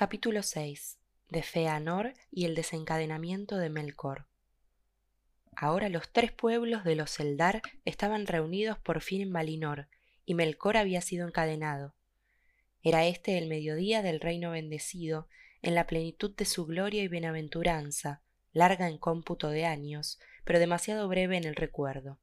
Capítulo 6 de Feanor y el desencadenamiento de Melkor. Ahora los tres pueblos de los Eldar estaban reunidos por fin en Valinor, y Melkor había sido encadenado. Era este el mediodía del reino bendecido, en la plenitud de su gloria y bienaventuranza, larga en cómputo de años, pero demasiado breve en el recuerdo.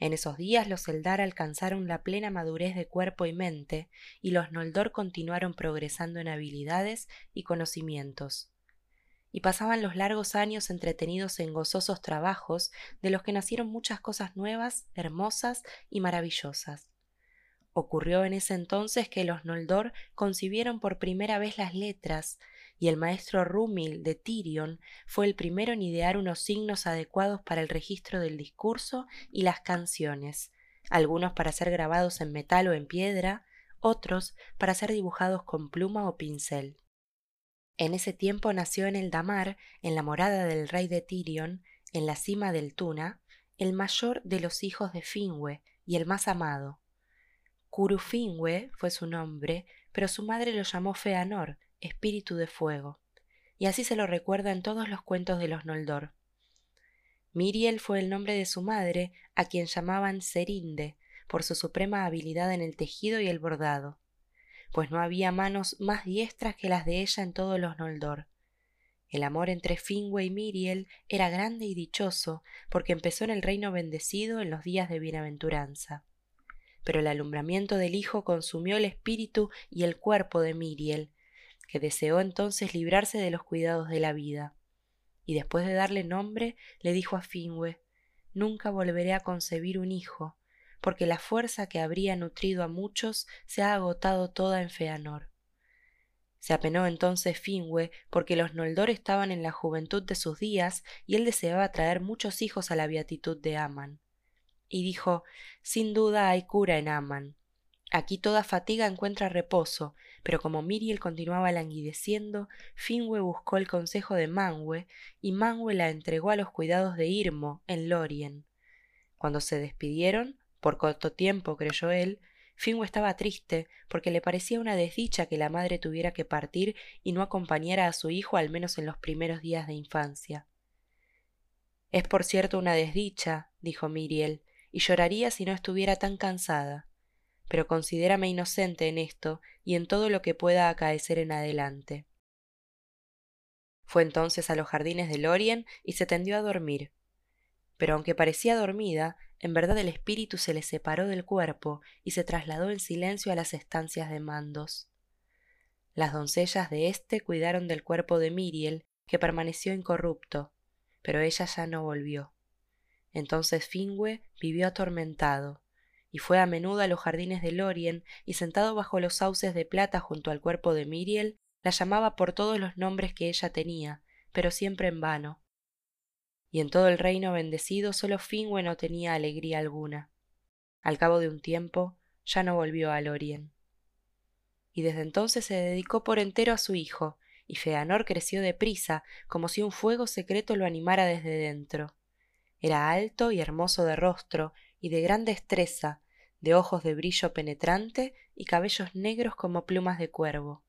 En esos días los Eldar alcanzaron la plena madurez de cuerpo y mente, y los Noldor continuaron progresando en habilidades y conocimientos. Y pasaban los largos años entretenidos en gozosos trabajos, de los que nacieron muchas cosas nuevas, hermosas y maravillosas. Ocurrió en ese entonces que los Noldor concibieron por primera vez las letras, y el maestro Rúmil de Tirion fue el primero en idear unos signos adecuados para el registro del discurso y las canciones, algunos para ser grabados en metal o en piedra, otros para ser dibujados con pluma o pincel. En ese tiempo nació en el Damar, en la morada del rey de Tirion, en la cima del Tuna, el mayor de los hijos de Finwe y el más amado. Curufinwe fue su nombre, pero su madre lo llamó Feanor, espíritu de fuego, y así se lo recuerda en todos los cuentos de los Noldor. Miriel fue el nombre de su madre, a quien llamaban Serinde, por su suprema habilidad en el tejido y el bordado, pues no había manos más diestras que las de ella en todos los Noldor. El amor entre Finwe y Miriel era grande y dichoso, porque empezó en el reino bendecido en los días de bienaventuranza. Pero el alumbramiento del Hijo consumió el espíritu y el cuerpo de Miriel, que deseó entonces librarse de los cuidados de la vida. Y después de darle nombre, le dijo a Finwe Nunca volveré a concebir un hijo, porque la fuerza que habría nutrido a muchos se ha agotado toda en Feanor. Se apenó entonces Finwe porque los Noldor estaban en la juventud de sus días y él deseaba traer muchos hijos a la beatitud de Aman. Y dijo Sin duda hay cura en Aman. Aquí toda fatiga encuentra reposo, pero como Miriel continuaba languideciendo, Finwe buscó el consejo de Manwe, y Manwe la entregó a los cuidados de Irmo, en Lorien. Cuando se despidieron, por corto tiempo creyó él, Finwe estaba triste, porque le parecía una desdicha que la madre tuviera que partir y no acompañara a su hijo al menos en los primeros días de infancia. Es por cierto una desdicha, dijo Miriel, y lloraría si no estuviera tan cansada pero considérame inocente en esto y en todo lo que pueda acaecer en adelante. Fue entonces a los jardines de Lorien y se tendió a dormir. Pero aunque parecía dormida, en verdad el espíritu se le separó del cuerpo y se trasladó en silencio a las estancias de mandos. Las doncellas de éste cuidaron del cuerpo de Miriel, que permaneció incorrupto, pero ella ya no volvió. Entonces Fingue vivió atormentado, y fue a menudo a los jardines de Lorien y sentado bajo los sauces de plata junto al cuerpo de Miriel, la llamaba por todos los nombres que ella tenía, pero siempre en vano. Y en todo el reino bendecido solo Fingue no tenía alegría alguna. Al cabo de un tiempo ya no volvió a Lorien. Y desde entonces se dedicó por entero a su hijo, y Feanor creció deprisa, como si un fuego secreto lo animara desde dentro. Era alto y hermoso de rostro, y de gran destreza, de ojos de brillo penetrante y cabellos negros como plumas de cuervo.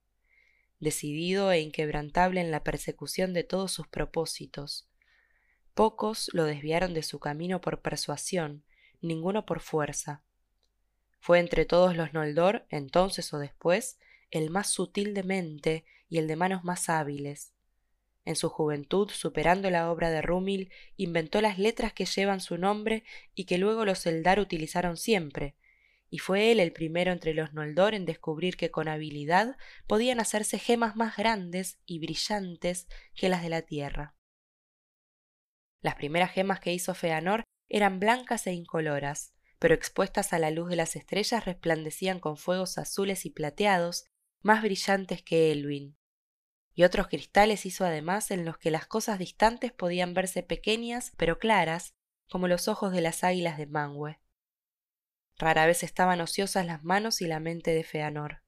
Decidido e inquebrantable en la persecución de todos sus propósitos. Pocos lo desviaron de su camino por persuasión, ninguno por fuerza. Fue entre todos los Noldor, entonces o después, el más sutil de mente y el de manos más hábiles. En su juventud, superando la obra de Rúmil, inventó las letras que llevan su nombre y que luego los Eldar utilizaron siempre, y fue él el primero entre los Noldor en descubrir que con habilidad podían hacerse gemas más grandes y brillantes que las de la tierra. Las primeras gemas que hizo Feanor eran blancas e incoloras, pero expuestas a la luz de las estrellas resplandecían con fuegos azules y plateados, más brillantes que Elwin. Y otros cristales hizo además en los que las cosas distantes podían verse pequeñas pero claras, como los ojos de las águilas de Manwë. Rara vez estaban ociosas las manos y la mente de Feanor.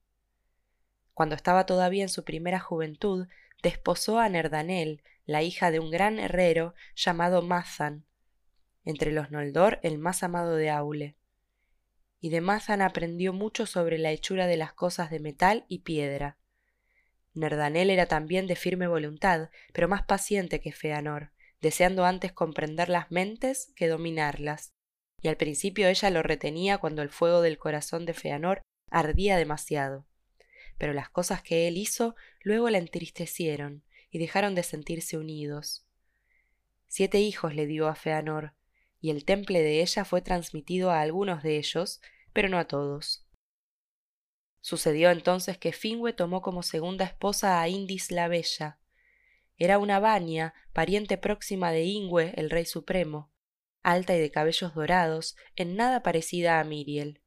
Cuando estaba todavía en su primera juventud, desposó a Nerdanel, la hija de un gran herrero llamado Mazan, entre los Noldor el más amado de Aule. Y de Mazan aprendió mucho sobre la hechura de las cosas de metal y piedra. Nerdanel era también de firme voluntad, pero más paciente que Feanor, deseando antes comprender las mentes que dominarlas. Y al principio ella lo retenía cuando el fuego del corazón de Feanor ardía demasiado. Pero las cosas que él hizo luego la entristecieron y dejaron de sentirse unidos. Siete hijos le dio a Feanor, y el temple de ella fue transmitido a algunos de ellos, pero no a todos. Sucedió entonces que Fingue tomó como segunda esposa a Indis la Bella. Era una Vania, pariente próxima de Ingüe, el rey supremo, alta y de cabellos dorados, en nada parecida a Miriel.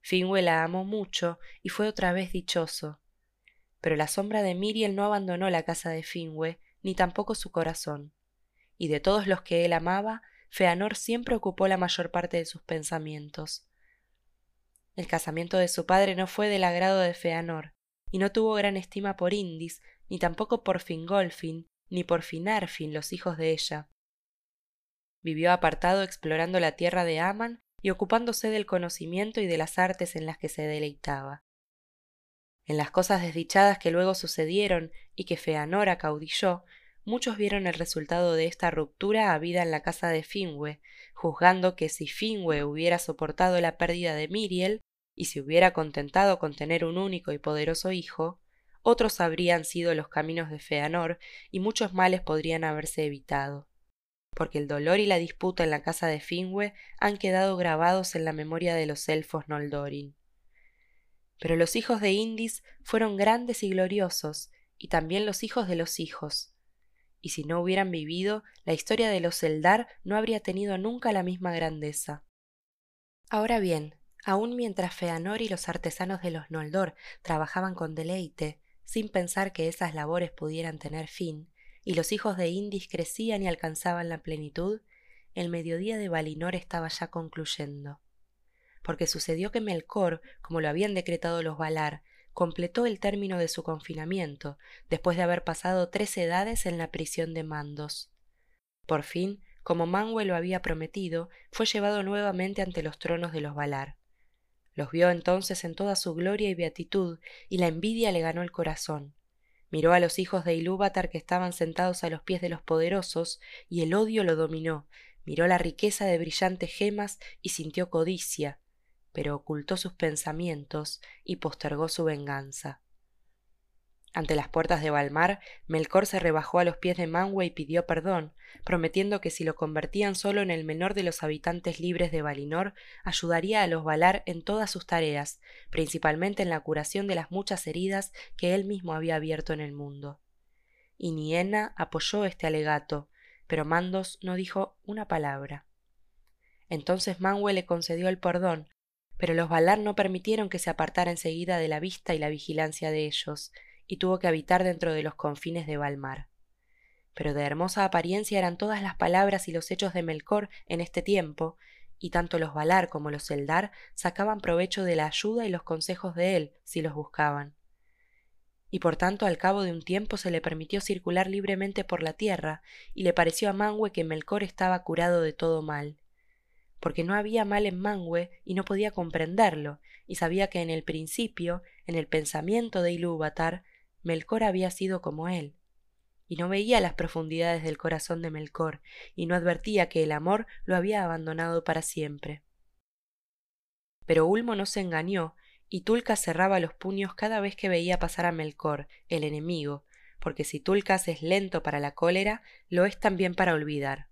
Fingue la amó mucho y fue otra vez dichoso. Pero la sombra de Miriel no abandonó la casa de Fingue, ni tampoco su corazón. Y de todos los que él amaba, Feanor siempre ocupó la mayor parte de sus pensamientos. El casamiento de su padre no fue del agrado de Feanor, y no tuvo gran estima por Indis, ni tampoco por Fingolfin, ni por Finarfin, los hijos de ella. Vivió apartado explorando la tierra de Aman y ocupándose del conocimiento y de las artes en las que se deleitaba. En las cosas desdichadas que luego sucedieron y que Feanor acaudilló, muchos vieron el resultado de esta ruptura habida en la casa de Finwe, juzgando que si Finwe hubiera soportado la pérdida de Miriel y se hubiera contentado con tener un único y poderoso hijo, otros habrían sido los caminos de Feanor y muchos males podrían haberse evitado. Porque el dolor y la disputa en la casa de Finwe han quedado grabados en la memoria de los elfos Noldorin. Pero los hijos de Indis fueron grandes y gloriosos, y también los hijos de los hijos, y si no hubieran vivido, la historia de los Eldar no habría tenido nunca la misma grandeza. Ahora bien, aun mientras Feanor y los artesanos de los Noldor trabajaban con deleite, sin pensar que esas labores pudieran tener fin, y los hijos de Indis crecían y alcanzaban la plenitud, el mediodía de Valinor estaba ya concluyendo. Porque sucedió que Melkor, como lo habían decretado los Valar, completó el término de su confinamiento, después de haber pasado tres edades en la prisión de Mandos. Por fin, como Manwë lo había prometido, fue llevado nuevamente ante los tronos de los Valar. Los vio entonces en toda su gloria y beatitud, y la envidia le ganó el corazón. Miró a los hijos de Ilúvatar que estaban sentados a los pies de los poderosos, y el odio lo dominó. Miró la riqueza de brillantes gemas y sintió codicia, pero ocultó sus pensamientos y postergó su venganza. Ante las puertas de Valmar, Melkor se rebajó a los pies de Manwë y pidió perdón, prometiendo que si lo convertían solo en el menor de los habitantes libres de Valinor, ayudaría a los Valar en todas sus tareas, principalmente en la curación de las muchas heridas que él mismo había abierto en el mundo. Y apoyó este alegato, pero Mandos no dijo una palabra. Entonces Manwë le concedió el perdón, pero los Valar no permitieron que se apartara enseguida de la vista y la vigilancia de ellos, y tuvo que habitar dentro de los confines de Valmar. Pero de hermosa apariencia eran todas las palabras y los hechos de Melkor en este tiempo, y tanto los Valar como los Eldar sacaban provecho de la ayuda y los consejos de él si los buscaban. Y por tanto al cabo de un tiempo se le permitió circular libremente por la tierra, y le pareció a Manwë que Melkor estaba curado de todo mal porque no había mal en Manwë y no podía comprenderlo, y sabía que en el principio, en el pensamiento de Ilúvatar, Melkor había sido como él. Y no veía las profundidades del corazón de Melkor, y no advertía que el amor lo había abandonado para siempre. Pero Ulmo no se engañó, y Tulka cerraba los puños cada vez que veía pasar a Melkor, el enemigo, porque si Tulkas es lento para la cólera, lo es también para olvidar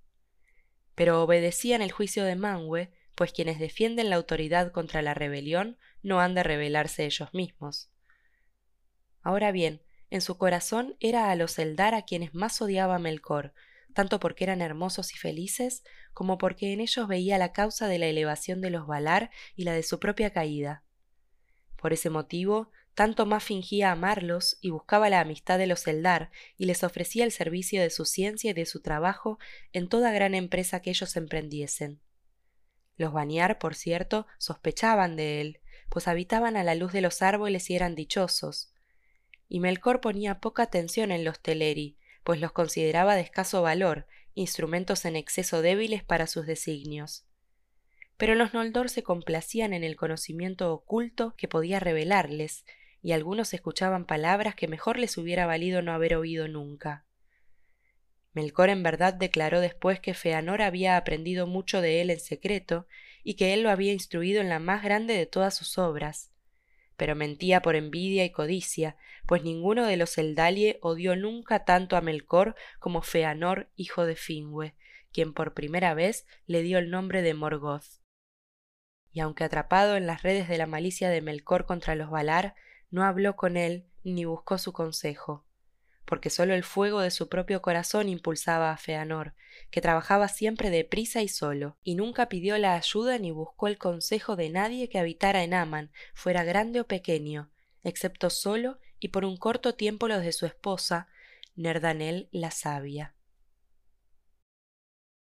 pero obedecían el juicio de Manwë, pues quienes defienden la autoridad contra la rebelión no han de rebelarse ellos mismos. Ahora bien, en su corazón era a los Eldar a quienes más odiaba Melkor, tanto porque eran hermosos y felices, como porque en ellos veía la causa de la elevación de los Valar y la de su propia caída. Por ese motivo, tanto más fingía amarlos y buscaba la amistad de los Eldar y les ofrecía el servicio de su ciencia y de su trabajo en toda gran empresa que ellos emprendiesen. Los Baniar, por cierto, sospechaban de él, pues habitaban a la luz de los árboles y eran dichosos. Y Melkor ponía poca atención en los Teleri, pues los consideraba de escaso valor, instrumentos en exceso débiles para sus designios pero los Noldor se complacían en el conocimiento oculto que podía revelarles y algunos escuchaban palabras que mejor les hubiera valido no haber oído nunca. Melcor en verdad declaró después que Feanor había aprendido mucho de él en secreto y que él lo había instruido en la más grande de todas sus obras. Pero mentía por envidia y codicia, pues ninguno de los Eldalie odió nunca tanto a Melcor como Feanor, hijo de Fingüe, quien por primera vez le dio el nombre de Morgoth. Y aunque atrapado en las redes de la malicia de Melcor contra los Valar, no habló con él ni buscó su consejo porque sólo el fuego de su propio corazón impulsaba a Feanor, que trabajaba siempre deprisa y solo, y nunca pidió la ayuda ni buscó el consejo de nadie que habitara en Aman, fuera grande o pequeño, excepto solo y por un corto tiempo los de su esposa, Nerdanel la sabia.